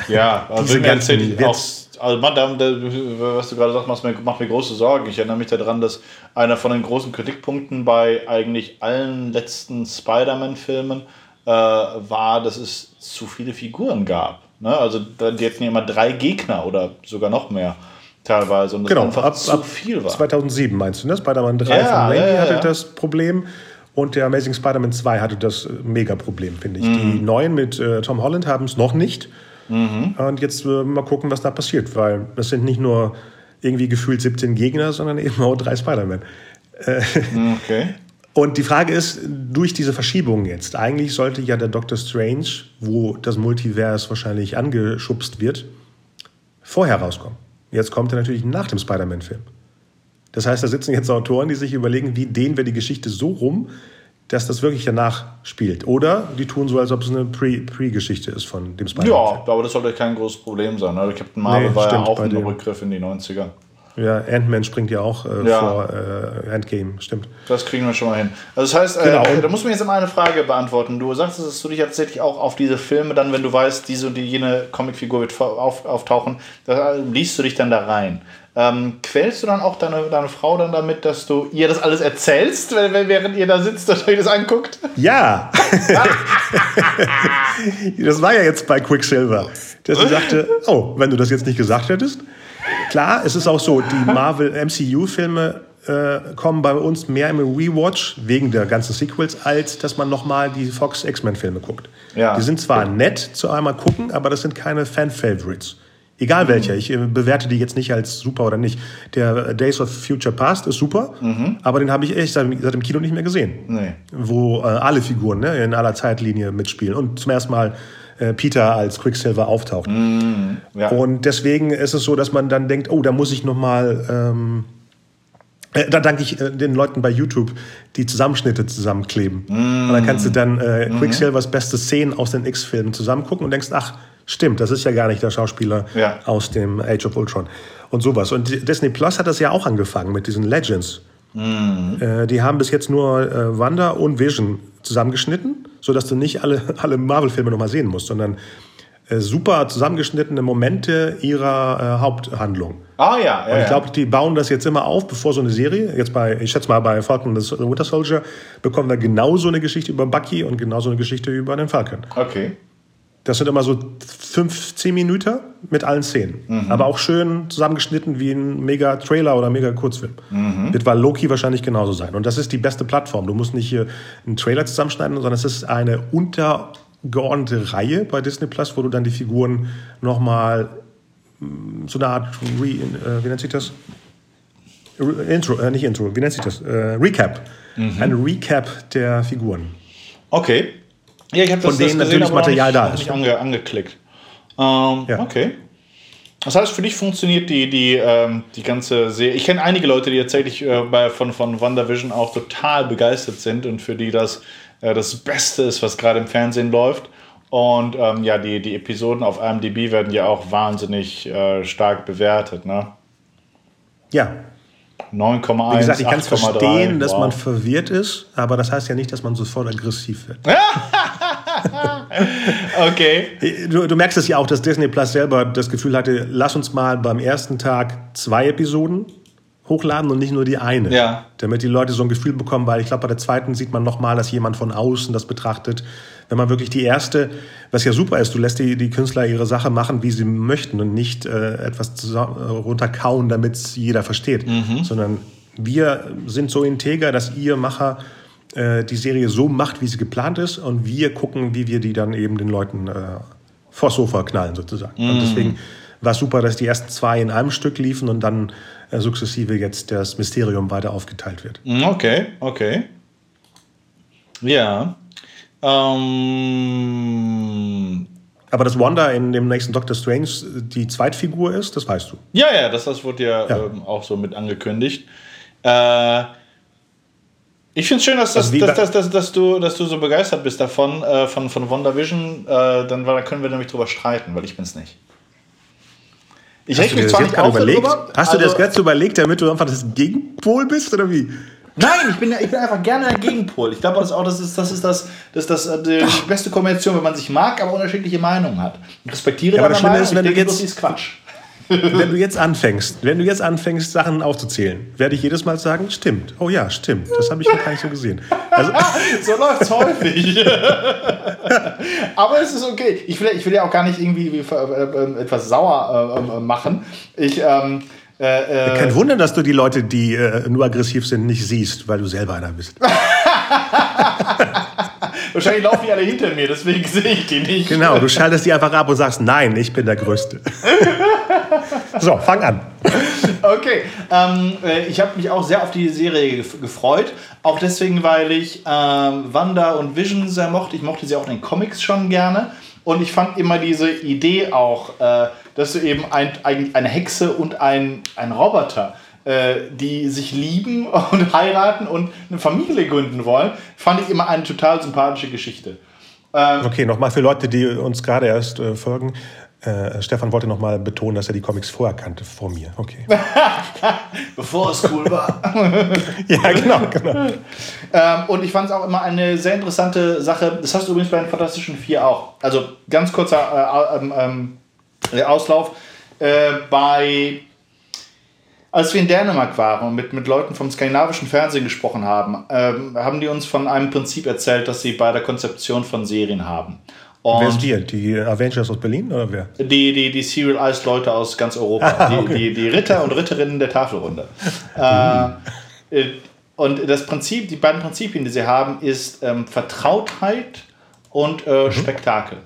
Ja, *laughs* also Diese ganzen, auch, also man, was du gerade sagst, macht mir, macht mir große Sorgen. Ich erinnere mich daran, dass einer von den großen Kritikpunkten bei eigentlich allen letzten Spider-Man-Filmen äh, war, dass es zu viele Figuren gab. Ne? Also die hatten ja immer drei Gegner oder sogar noch mehr teilweise. Und genau, ab, zu ab viel war. 2007 meinst du, ne? Spider-Man 3 ja, von Raimi ja, ja, hatte das Problem. Und der Amazing Spider-Man 2 hatte das äh, Mega-Problem, finde ich. Mhm. Die neuen mit äh, Tom Holland haben es noch nicht. Mhm. Und jetzt äh, mal gucken, was da passiert, weil es sind nicht nur irgendwie gefühlt 17 Gegner, sondern eben auch drei Spider-Man. Äh, okay. *laughs* Und die Frage ist, durch diese Verschiebung jetzt, eigentlich sollte ja der Doctor Strange, wo das Multiverse wahrscheinlich angeschubst wird, vorher rauskommen. Jetzt kommt er natürlich nach dem Spider-Man-Film. Das heißt, da sitzen jetzt Autoren, die sich überlegen, wie dehnen wir die Geschichte so rum, dass das wirklich danach spielt. Oder die tun so, als ob es eine Pre-Geschichte -Pre ist von dem Spider-Man. Ja, aber das sollte kein großes Problem sein. Also Captain Marvel nee, war ja auch ein Rückgriff in die 90er. Ja, Ant-Man springt ja auch äh, ja. vor äh, Endgame, stimmt. Das kriegen wir schon mal hin. Also das heißt, äh, genau. äh, da muss man jetzt immer eine Frage beantworten. Du sagst, dass du dich tatsächlich auch auf diese Filme dann, wenn du weißt, diese und die jene Comicfigur wird auf, auftauchen, da liest du dich dann da rein. Ähm, quälst du dann auch deine, deine Frau dann damit, dass du ihr das alles erzählst, während ihr da sitzt und euch das anguckt? Ja. *laughs* das war ja jetzt bei Quicksilver, dass sie sagte, oh, wenn du das jetzt nicht gesagt hättest. Klar, es ist auch so, die Marvel MCU-Filme äh, kommen bei uns mehr im Rewatch wegen der ganzen Sequels, als dass man nochmal die Fox X-Men-Filme guckt. Ja. Die sind zwar nett zu einmal gucken, aber das sind keine Fan-Favorites. Egal welcher. Ich äh, bewerte die jetzt nicht als super oder nicht. Der Days of Future Past ist super, mhm. aber den habe ich echt seit, seit, dem Kino nicht mehr gesehen. Nee. Wo äh, alle Figuren ne, in aller Zeitlinie mitspielen. Und zum ersten Mal äh, Peter als Quicksilver auftaucht. Mhm. Ja. Und deswegen ist es so, dass man dann denkt, oh, da muss ich noch mal... Ähm, äh, da danke ich äh, den Leuten bei YouTube, die Zusammenschnitte zusammenkleben. Mm. Und dann kannst du dann äh, mhm. Quicksilvers beste Szenen aus den X-Filmen zusammengucken und denkst, ach, stimmt, das ist ja gar nicht der Schauspieler ja. aus dem Age of Ultron und sowas. Und Disney Plus hat das ja auch angefangen mit diesen Legends. Mm. Äh, die haben bis jetzt nur äh, Wanda und Vision zusammengeschnitten, sodass du nicht alle, *laughs* alle Marvel-Filme nochmal sehen musst, sondern äh, super zusammengeschnittene Momente ihrer äh, Haupthandlung. Ah ja, ja. Und ich glaube, die bauen das jetzt immer auf, bevor so eine Serie, jetzt bei, ich schätze mal bei Falcon the Winter Soldier, bekommen wir genauso eine Geschichte über Bucky und genauso eine Geschichte über den Falcon. Okay. Das sind immer so 15 Minuten mit allen Szenen. Mhm. Aber auch schön zusammengeschnitten wie ein mega Trailer oder mega Kurzfilm. Mhm. Wird bei Loki wahrscheinlich genauso sein. Und das ist die beste Plattform. Du musst nicht hier einen Trailer zusammenschneiden, sondern es ist eine untergeordnete Reihe bei Disney Plus, wo du dann die Figuren nochmal mm, so eine Art, Re, äh, wie nennt sich das? Intro, äh, nicht Intro, wie nennt sich das? Äh, Recap. Mhm. Ein Recap der Figuren. Okay. Ja, ich habe das, Von denen das gesehen, natürlich Material da ist. Nicht ange, angeklickt. Ähm, ja. Okay. Das heißt, für dich funktioniert die, die, ähm, die ganze Serie. Ich kenne einige Leute, die tatsächlich äh, bei, von, von WandaVision auch total begeistert sind und für die das äh, das Beste ist, was gerade im Fernsehen läuft. Und ähm, ja, die, die Episoden auf IMDb werden ja auch wahnsinnig äh, stark bewertet. Ne? Ja, 9,1. Wie gesagt, ich kann es verstehen, dass wow. man verwirrt ist, aber das heißt ja nicht, dass man sofort aggressiv wird. *laughs* okay. Du, du, merkst es ja auch, dass Disney Plus selber das Gefühl hatte, lass uns mal beim ersten Tag zwei Episoden hochladen und nicht nur die eine. Ja. Damit die Leute so ein Gefühl bekommen, weil ich glaube, bei der zweiten sieht man nochmal, dass jemand von außen das betrachtet. Wenn man wirklich die erste, was ja super ist, du lässt die, die Künstler ihre Sache machen, wie sie möchten und nicht äh, etwas runterkauen, damit es jeder versteht, mhm. sondern wir sind so integer, dass ihr Macher äh, die Serie so macht, wie sie geplant ist und wir gucken, wie wir die dann eben den Leuten äh, vors Sofa knallen sozusagen. Mhm. Und deswegen war es super, dass die ersten zwei in einem Stück liefen und dann äh, sukzessive jetzt das Mysterium weiter aufgeteilt wird. Mhm, okay, okay. Ja. Ähm, aber dass Wanda in dem nächsten Doctor Strange die Zweitfigur ist, das weißt du. Ja, ja, das, das wurde ja, ja. Ähm, auch so mit angekündigt. Äh, ich finde es schön, dass, also dass, dass, dass, dass, du, dass du so begeistert bist davon, äh, von, von WandaVision. Äh, dann, dann können wir nämlich drüber streiten, weil ich bin es nicht. Ich Hast du dir das jetzt gerade überlegt? Drüber, Hast du also, das jetzt überlegt, damit du einfach das Gegenpol bist oder wie? Nein, ich bin, ich bin einfach gerne ein Gegenpol. Ich glaube das auch, das ist, das ist, das, das, das, äh, die beste Kombination, wenn man sich mag, aber unterschiedliche Meinungen hat. Ich respektiere ja, aber das Schlimme ist, wenn du jetzt, ist Quatsch. Wenn du jetzt anfängst, wenn du jetzt anfängst, Sachen aufzuzählen, werde ich jedes Mal sagen, stimmt. Oh ja, stimmt. Das habe ich noch gar nicht so gesehen. Also, *laughs* so läuft es häufig. *laughs* Aber es ist okay. Ich will, ich will ja auch gar nicht irgendwie äh, etwas sauer äh, machen. Ich, ähm, äh, äh, Kein Wunder, dass du die Leute, die äh, nur aggressiv sind, nicht siehst, weil du selber einer bist. *laughs* Wahrscheinlich laufen die alle hinter mir, deswegen sehe ich die nicht. Genau, du schaltest die einfach ab und sagst, nein, ich bin der Größte. So, fang an. Okay, ähm, äh, ich habe mich auch sehr auf die Serie gefreut. Auch deswegen, weil ich ähm, Wanda und Vision sehr mochte. Ich mochte sie auch in den Comics schon gerne. Und ich fand immer diese Idee auch, äh, dass du eben ein, ein, eine Hexe und ein, ein Roboter äh, die sich lieben *laughs* und heiraten und eine Familie gründen wollen, fand ich immer eine total sympathische Geschichte. Ähm, okay, nochmal für Leute, die uns gerade erst äh, folgen. Äh, Stefan wollte nochmal betonen, dass er die Comics vorher kannte, vor mir. Okay. *laughs* Bevor es cool war. *laughs* ja, genau, genau. Ähm, und ich fand es auch immer eine sehr interessante Sache. Das hast du übrigens bei den Fantastischen Vier auch. Also ganz kurzer äh, ähm, ähm, Auslauf. Äh, bei als wir in Dänemark waren und mit, mit Leuten vom skandinavischen Fernsehen gesprochen haben, ähm, haben die uns von einem Prinzip erzählt, das sie bei der Konzeption von Serien haben. Und wer ist die? Die Avengers aus Berlin oder wer? Die, die, die Serialized Leute aus ganz Europa. *laughs* Ah, okay. die, die, die, Ritter und Ritterinnen der Tafelrunde. *laughs* äh, äh, und das Prinzip, die beiden Prinzipien, die sie haben, ist ähm, Vertrautheit und äh, mhm. Spektakel.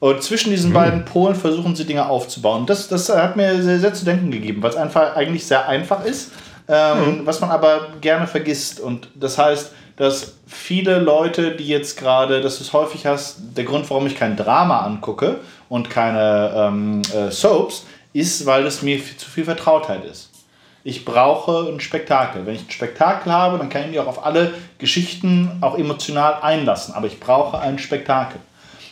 Und zwischen diesen mhm. beiden Polen versuchen sie Dinge aufzubauen. Das, das hat mir sehr, sehr zu denken gegeben, weil es einfach eigentlich sehr einfach ist, ähm, mhm. was man aber gerne vergisst. Und das heißt, dass viele Leute, die jetzt gerade, dass du es häufig hast, der Grund, warum ich kein Drama angucke und keine ähm, äh, Soaps, ist, weil es mir viel, zu viel Vertrautheit ist. Ich brauche ein Spektakel. Wenn ich ein Spektakel habe, dann kann ich mich auch auf alle Geschichten auch emotional einlassen. Aber ich brauche ein Spektakel.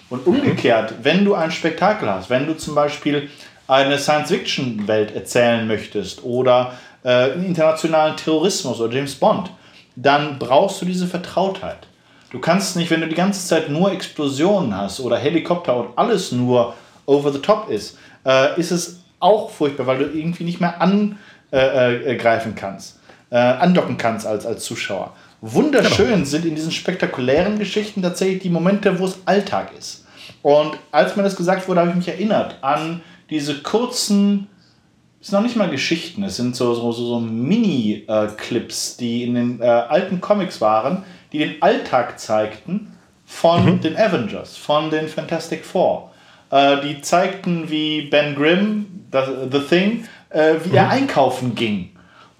Und umgekehrt, wenn du ein Spektakel hast, wenn du zum Beispiel eine Science-Fiction-Welt erzählen möchtest oder äh, internationalen Terrorismus oder James Bond, dann brauchst du diese Vertrautheit. Du kannst nicht, wenn du die ganze Zeit nur Explosionen hast oder Helikopter und alles nur over the top ist, äh, ist es auch furchtbar, weil du irgendwie nicht mehr angreifen äh, äh kannst, äh, andocken kannst als, als Zuschauer. Wunderschön genau. sind in diesen spektakulären Geschichten tatsächlich die Momente, wo es Alltag ist. Und als mir das gesagt wurde, habe ich mich erinnert an diese kurzen, es sind noch nicht mal Geschichten, es sind so, so, so, so Mini-Clips, die in den äh, alten Comics waren, die den Alltag zeigten von mhm. den Avengers, von den Fantastic Four. Äh, die zeigten, wie Ben Grimm, das, The Thing, äh, wie mhm. er einkaufen ging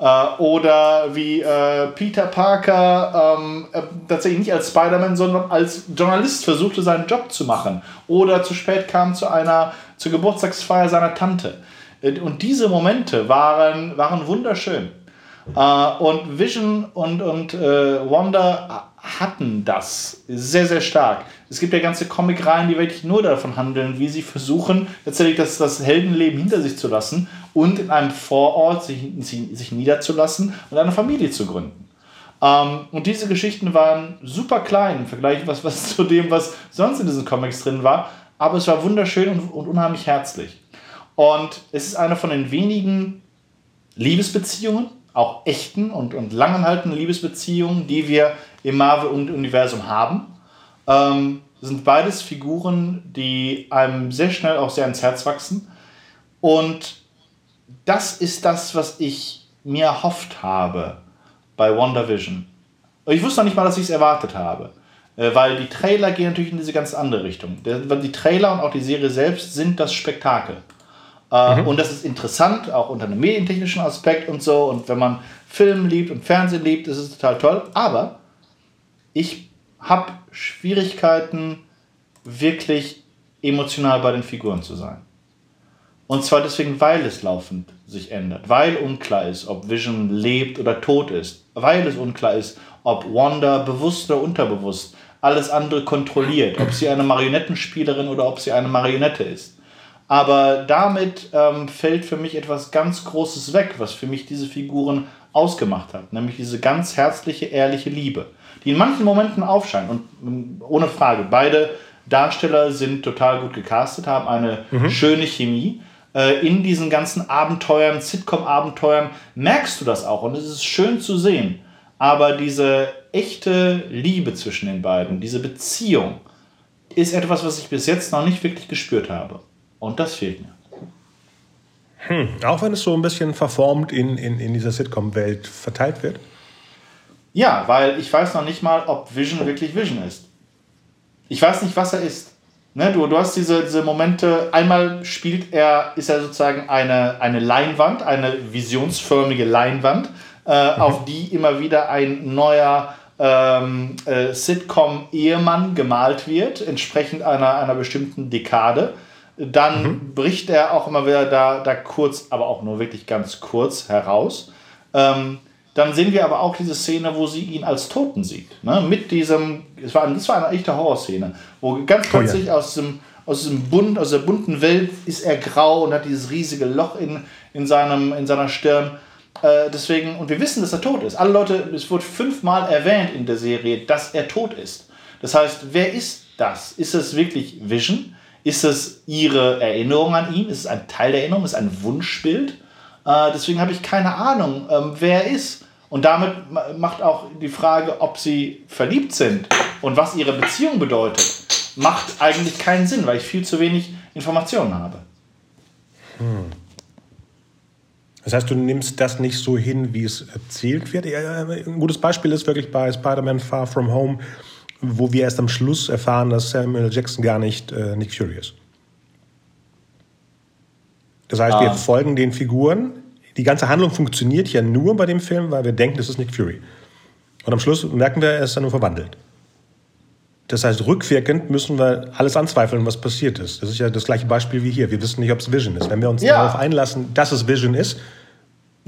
äh, oder wie äh, Peter Parker ähm, äh, tatsächlich nicht als Spider-Man, sondern als Journalist versuchte, seinen Job zu machen. Oder zu spät kam zu einer zur Geburtstagsfeier seiner Tante. Äh, und diese Momente waren, waren wunderschön. Uh, und Vision und, und uh, Wanda hatten das sehr, sehr stark. Es gibt ja ganze Comic-Reihen, die wirklich nur davon handeln, wie sie versuchen, letztendlich das, das Heldenleben hinter sich zu lassen und in einem Vorort sich, sich niederzulassen und eine Familie zu gründen. Ähm, und diese Geschichten waren super klein im Vergleich was, was *laughs* zu dem, was sonst in diesen Comics drin war, aber es war wunderschön und, und unheimlich herzlich. Und es ist eine von den wenigen Liebesbeziehungen, auch echten und, und langanhaltenden Liebesbeziehungen, die wir im Marvel-Universum haben. Ähm, sind beides Figuren, die einem sehr schnell auch sehr ans Herz wachsen. Und das ist das, was ich mir erhofft habe bei WandaVision. Ich wusste noch nicht mal, dass ich es erwartet habe. Äh, weil die Trailer gehen natürlich in diese ganz andere Richtung. Die Trailer und auch die Serie selbst sind das Spektakel. Äh, mhm. Und das ist interessant, auch unter einem medientechnischen Aspekt und so. Und wenn man Film liebt und Fernsehen liebt, ist es total toll. Aber ich habe Schwierigkeiten, wirklich emotional bei den Figuren zu sein. Und zwar deswegen, weil es laufend sich ändert, weil unklar ist, ob Vision lebt oder tot ist, weil es unklar ist, ob Wanda bewusst oder unterbewusst alles andere kontrolliert, ob sie eine Marionettenspielerin oder ob sie eine Marionette ist. Aber damit ähm, fällt für mich etwas ganz Großes weg, was für mich diese Figuren ausgemacht hat, nämlich diese ganz herzliche, ehrliche Liebe, die in manchen Momenten aufscheint. Und ähm, ohne Frage, beide Darsteller sind total gut gecastet, haben eine mhm. schöne Chemie. Äh, in diesen ganzen Abenteuern, Sitcom-Abenteuern, merkst du das auch und es ist schön zu sehen. Aber diese echte Liebe zwischen den beiden, diese Beziehung, ist etwas, was ich bis jetzt noch nicht wirklich gespürt habe. Und das fehlt mir. Hm, auch wenn es so ein bisschen verformt in, in, in dieser Sitcom-Welt verteilt wird? Ja, weil ich weiß noch nicht mal, ob Vision wirklich Vision ist. Ich weiß nicht, was er ist. Ne, du, du hast diese, diese Momente, einmal spielt er, ist er sozusagen eine, eine Leinwand, eine visionsförmige Leinwand, äh, mhm. auf die immer wieder ein neuer ähm, äh, Sitcom-Ehemann gemalt wird, entsprechend einer, einer bestimmten Dekade. Dann mhm. bricht er auch immer wieder da, da kurz, aber auch nur wirklich ganz kurz heraus. Ähm, dann sehen wir aber auch diese Szene, wo sie ihn als Toten sieht. Ne? Mit diesem, es war, das war eine echte Horrorszene, wo ganz plötzlich oh ja. aus, dem, aus, diesem Bund, aus der bunten Welt ist er grau und hat dieses riesige Loch in, in, seinem, in seiner Stirn. Äh, deswegen, und wir wissen, dass er tot ist. Alle Leute, es wurde fünfmal erwähnt in der Serie, dass er tot ist. Das heißt, wer ist das? Ist es wirklich Vision? Ist es ihre Erinnerung an ihn? Ist es ein Teil der Erinnerung? Ist es ein Wunschbild? Äh, deswegen habe ich keine Ahnung, ähm, wer er ist. Und damit macht auch die Frage, ob sie verliebt sind und was ihre Beziehung bedeutet, macht eigentlich keinen Sinn, weil ich viel zu wenig Informationen habe. Hm. Das heißt, du nimmst das nicht so hin, wie es erzählt wird. Ein gutes Beispiel ist wirklich bei Spider-Man Far From Home, wo wir erst am Schluss erfahren, dass Samuel Jackson gar nicht äh, Nick Fury ist. Das heißt, ah. wir folgen den Figuren die ganze Handlung funktioniert ja nur bei dem Film, weil wir denken, das ist Nick Fury. Und am Schluss merken wir, er ist dann nur verwandelt. Das heißt, rückwirkend müssen wir alles anzweifeln, was passiert ist. Das ist ja das gleiche Beispiel wie hier. Wir wissen nicht, ob es Vision ist. Wenn wir uns ja. darauf einlassen, dass es Vision ist,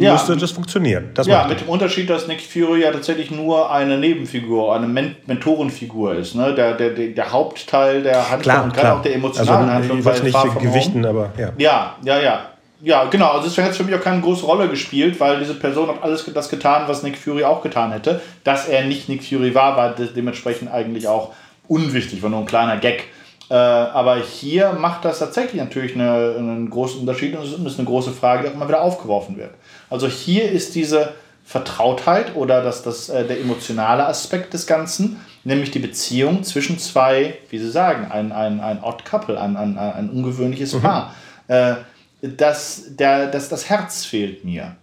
ja. müsste das funktionieren. Das ja, mit dem Unterschied, dass Nick Fury ja tatsächlich nur eine Nebenfigur, eine Men Mentorenfigur ist. Ne? Der, der, der, Hauptteil der Handlung klar, und gerade auch der emotionalen also, Handlung. Ich weiß nicht gewichten, aber ja. Ja, ja, ja ja, genau. Also es hat für mich auch keine große Rolle gespielt, weil diese Person hat alles das getan, was Nick Fury auch getan hätte. Dass er nicht Nick Fury war, war dementsprechend eigentlich auch unwichtig, war nur ein kleiner Gag. Äh, aber hier macht das tatsächlich natürlich eine, einen großen Unterschied und es ist eine große Frage, die auch immer wieder aufgeworfen wird. Also hier ist diese Vertrautheit oder das, das, äh, der emotionale Aspekt des Ganzen, nämlich die Beziehung zwischen zwei, wie Sie sagen, ein, ein, ein Odd Couple, ein, ein, ein ungewöhnliches mhm. Paar. Äh, dass, der, dass das Herz fehlt mir.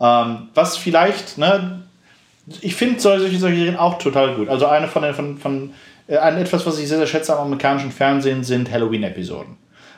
Ähm, was vielleicht, ne, ich finde solche, solche Serien auch total gut. Also eine von den, von, von äh, ein, etwas, was ich sehr, sehr schätze am amerikanischen Fernsehen, sind Halloween-Episoden.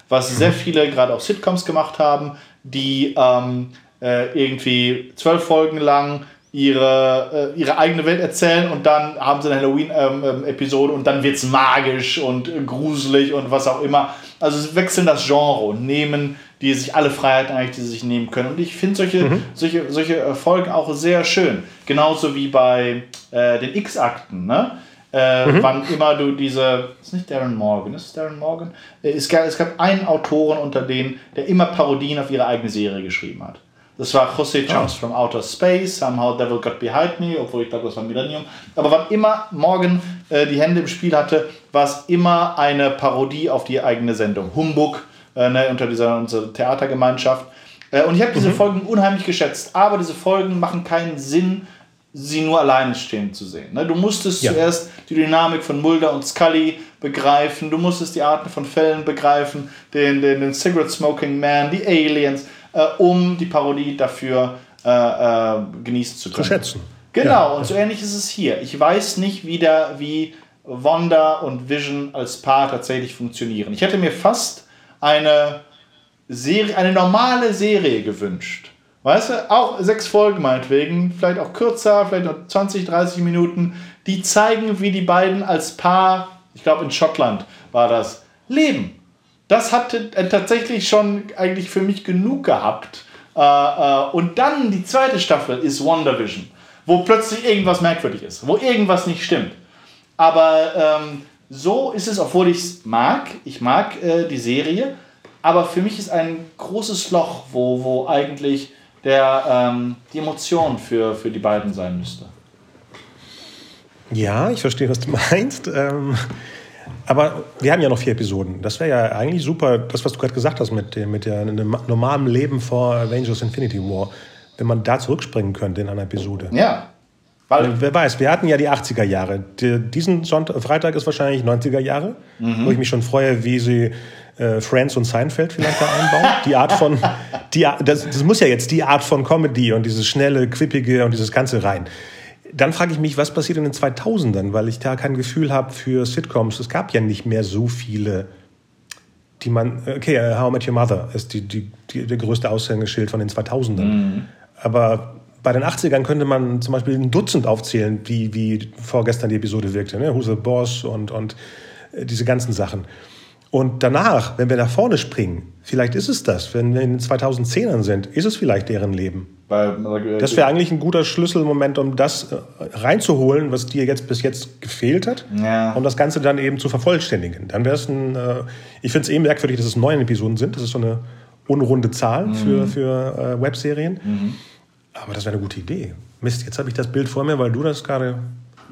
Was mhm. sehr viele gerade auch Sitcoms gemacht haben, die ähm, äh, irgendwie zwölf Folgen lang ihre, äh, ihre eigene Welt erzählen und dann haben sie eine Halloween-Episode ähm, und dann wird es magisch und gruselig und was auch immer. Also sie wechseln das Genre und nehmen die sich alle Freiheiten eigentlich, die sie sich nehmen können. Und ich finde solche, mhm. solche, solche Folgen auch sehr schön. Genauso wie bei äh, den X-Akten, ne? Äh, mhm. Wann immer du diese, ist nicht Darren Morgan, ist es Darren Morgan? Äh, es gab, es gab einen Autoren unter denen, der immer Parodien auf ihre eigene Serie geschrieben hat. Das war José Chance oh. from Outer Space, Somehow Devil Got Behind Me, obwohl ich glaube, das war Millennium. Aber wann immer Morgan äh, die Hände im Spiel hatte, war es immer eine Parodie auf die eigene Sendung. Humbug äh, ne, unter dieser unserer Theatergemeinschaft. Äh, und ich habe diese mhm. Folgen unheimlich geschätzt, aber diese Folgen machen keinen Sinn, sie nur alleine stehen zu sehen. Ne? Du musstest ja. zuerst die Dynamik von Mulder und Scully begreifen, du musstest die Arten von Fällen begreifen, den, den, den Cigarette Smoking Man, die Aliens, äh, um die Parodie dafür äh, äh, genießen zu können. Zu schätzen. Genau, ja. und so ähnlich ist es hier. Ich weiß nicht, wie, der, wie Wanda und Vision als Paar tatsächlich funktionieren. Ich hätte mir fast eine Serie, eine normale Serie gewünscht. Weißt du, auch sechs Folgen meinetwegen, vielleicht auch kürzer, vielleicht noch 20, 30 Minuten, die zeigen, wie die beiden als Paar, ich glaube in Schottland war das, leben. Das hatte tatsächlich schon eigentlich für mich genug gehabt. Äh, äh, und dann die zweite Staffel ist WandaVision, wo plötzlich irgendwas merkwürdig ist, wo irgendwas nicht stimmt. Aber ähm, so ist es, obwohl ich es mag. Ich mag äh, die Serie. Aber für mich ist ein großes Loch, wo, wo eigentlich der, ähm, die Emotion für, für die beiden sein müsste. Ja, ich verstehe, was du meinst. Ähm, Aber wir haben ja noch vier Episoden. Das wäre ja eigentlich super, das, was du gerade gesagt hast mit, dem, mit der normalen Leben vor Avengers Infinity War. Wenn man da zurückspringen könnte in einer Episode. Ja. Weil Wer weiß, wir hatten ja die 80er Jahre. Die, diesen Sonntag, Freitag ist wahrscheinlich 90er Jahre, mhm. wo ich mich schon freue, wie sie äh, Friends und Seinfeld vielleicht da einbauen. *laughs* Die Art von, die, das, das muss ja jetzt die Art von Comedy und dieses schnelle, quippige und dieses Ganze rein dann frage ich mich, was passiert in den 2000ern, weil ich da kein Gefühl habe für Sitcoms. Es gab ja nicht mehr so viele, die man. Okay, uh, How I Met Your Mother ist die, die, die, der größte Aushängeschild von den 2000ern. Mhm. Aber bei den 80ern könnte man zum Beispiel ein Dutzend aufzählen, wie, wie vorgestern die Episode wirkte. Ne? Who's the Boss und, und äh, diese ganzen Sachen. Und danach, wenn wir nach vorne springen, vielleicht ist es das, wenn wir in den 2010ern sind, ist es vielleicht deren Leben. Weil, äh, das wäre eigentlich ein guter Schlüsselmoment, um das äh, reinzuholen, was dir jetzt bis jetzt gefehlt hat, ja. um das Ganze dann eben zu vervollständigen. Dann wäre es ein, äh, ich finde es eben merkwürdig, dass es neun Episoden sind. Das ist so eine unrunde Zahl mhm. für, für Webserien. Mhm. Aber das wäre eine gute Idee. Mist, jetzt habe ich das Bild vor mir, weil du das gerade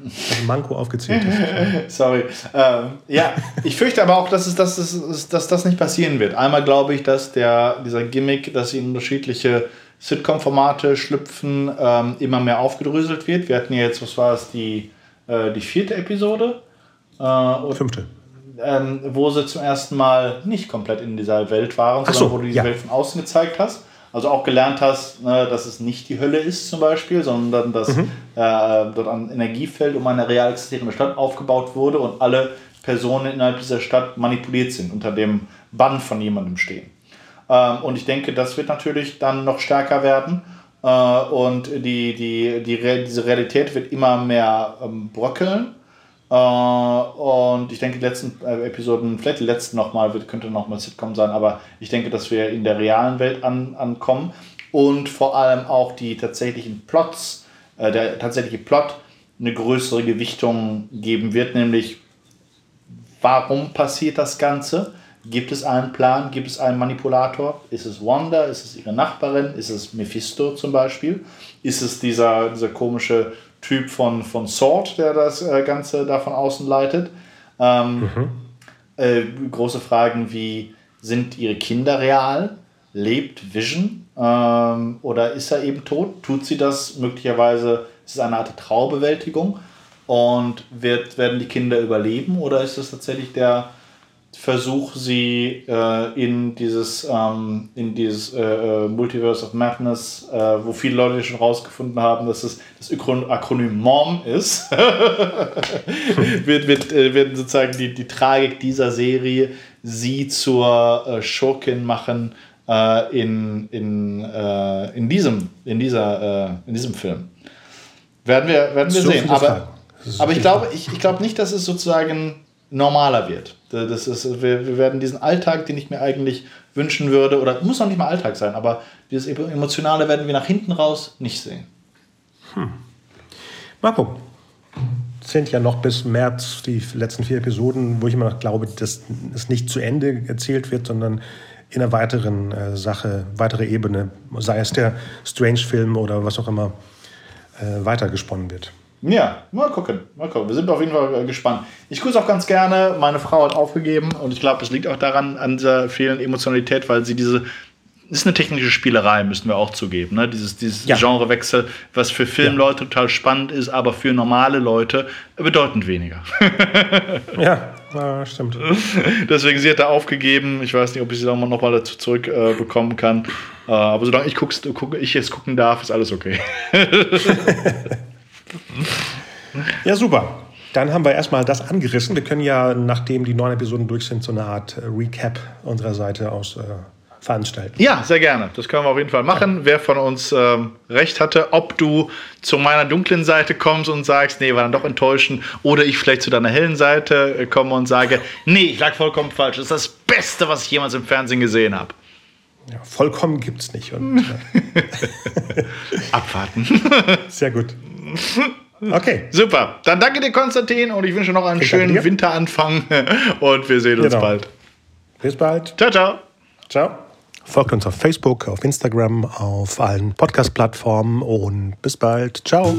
also Manko aufgezählt hast. *laughs* Sorry. Ähm, ja, ich fürchte aber auch, dass, es, dass, es, dass das nicht passieren wird. Einmal glaube ich, dass der, dieser Gimmick, dass sie in unterschiedliche Sitcom-Formate schlüpfen, ähm, immer mehr aufgedröselt wird. Wir hatten ja jetzt, was war es, die, äh, die vierte Episode. Äh, Fünfte. Ähm, wo sie zum ersten Mal nicht komplett in dieser Welt waren, sondern so, wo du die ja. Welt von außen gezeigt hast. Also auch gelernt hast, ne, dass es nicht die Hölle ist zum Beispiel, sondern dass mhm. äh, dort ein Energiefeld um eine real existierende Stadt aufgebaut wurde und alle Personen innerhalb dieser Stadt manipuliert sind, unter dem Bann von jemandem stehen. Ähm, und ich denke, das wird natürlich dann noch stärker werden. Äh, und die, die, die, diese Realität wird immer mehr ähm, bröckeln. Äh, und ich denke, die letzten äh, Episoden, vielleicht die letzten nochmal, könnte nochmal Sitcom sein, aber ich denke, dass wir in der realen Welt an, ankommen und vor allem auch die tatsächlichen Plots, äh, der tatsächliche Plot eine größere Gewichtung geben wird, nämlich warum passiert das Ganze? Gibt es einen Plan? Gibt es einen Manipulator? Ist es Wanda? Ist es ihre Nachbarin? Ist es Mephisto zum Beispiel? Ist es dieser, dieser komische Typ von, von Sword, der das äh, Ganze da von außen leitet. Ähm, mhm. äh, große Fragen wie, sind ihre Kinder real? Lebt Vision? Ähm, oder ist er eben tot? Tut sie das möglicherweise? Ist es eine Art Traubewältigung? Und wird, werden die Kinder überleben? Oder ist es tatsächlich der Versuch, sie äh, in dieses, ähm, in dieses äh, äh, Multiverse of Madness, äh, wo viele Leute schon rausgefunden haben, dass es das Akronym MOM ist, *laughs* wird, wird, äh, wird sozusagen die, die Tragik dieser Serie sie zur äh, Schurkin machen in, in, in, diesem, in, dieser, in diesem Film. Werden wir, werden wir so sehen. Aber, aber ich glaube ich, ich glaub nicht, dass es sozusagen normaler wird. Das ist, wir, wir werden diesen Alltag, den ich mir eigentlich wünschen würde, oder muss noch nicht mal Alltag sein, aber dieses Emotionale werden wir nach hinten raus nicht sehen. Hm. Mal gucken. Es sind ja noch bis März die letzten vier Episoden, wo ich immer noch glaube, dass es nicht zu Ende erzählt wird, sondern in einer weiteren äh, Sache, weitere Ebene, sei es der Strange-Film oder was auch immer, äh, weitergesponnen wird. Ja, mal gucken. Mal gucken. Wir sind auf jeden Fall äh, gespannt. Ich grüße auch ganz gerne. Meine Frau hat aufgegeben und ich glaube, es liegt auch daran, an dieser fehlenden Emotionalität, weil sie diese. Das ist eine technische Spielerei, müssen wir auch zugeben. Ne? Dieses, dieses ja. Genrewechsel, was für Filmleute ja. total spannend ist, aber für normale Leute bedeutend weniger. *laughs* ja, ja, stimmt. Deswegen, sie hat da aufgegeben. Ich weiß nicht, ob ich sie noch mal dazu zurückbekommen äh, kann. Äh, aber solange ich, guck's, guck, ich jetzt gucken darf, ist alles okay. *laughs* Ja, super. Dann haben wir erstmal das angerissen. Wir können ja, nachdem die neun Episoden durch sind, so eine Art äh, Recap unserer Seite aus äh, veranstalten. Ja, sehr gerne. Das können wir auf jeden Fall machen. Ja. Wer von uns ähm, recht hatte, ob du zu meiner dunklen Seite kommst und sagst, nee, war dann doch enttäuschend, oder ich vielleicht zu deiner hellen Seite äh, komme und sage, nee, ich lag vollkommen falsch. Das ist das Beste, was ich jemals im Fernsehen gesehen habe. Ja, vollkommen gibt es nicht. Und, äh, *laughs* Abwarten. *laughs* Sehr gut. *laughs* Okay. Super. Dann danke dir, Konstantin, und ich wünsche noch einen ich schönen Winteranfang *laughs* und wir sehen uns genau. bald. Bis bald. Ciao, ciao. Ciao. Folgt uns auf Facebook, auf Instagram, auf allen Podcast-Plattformen und bis bald. Ciao.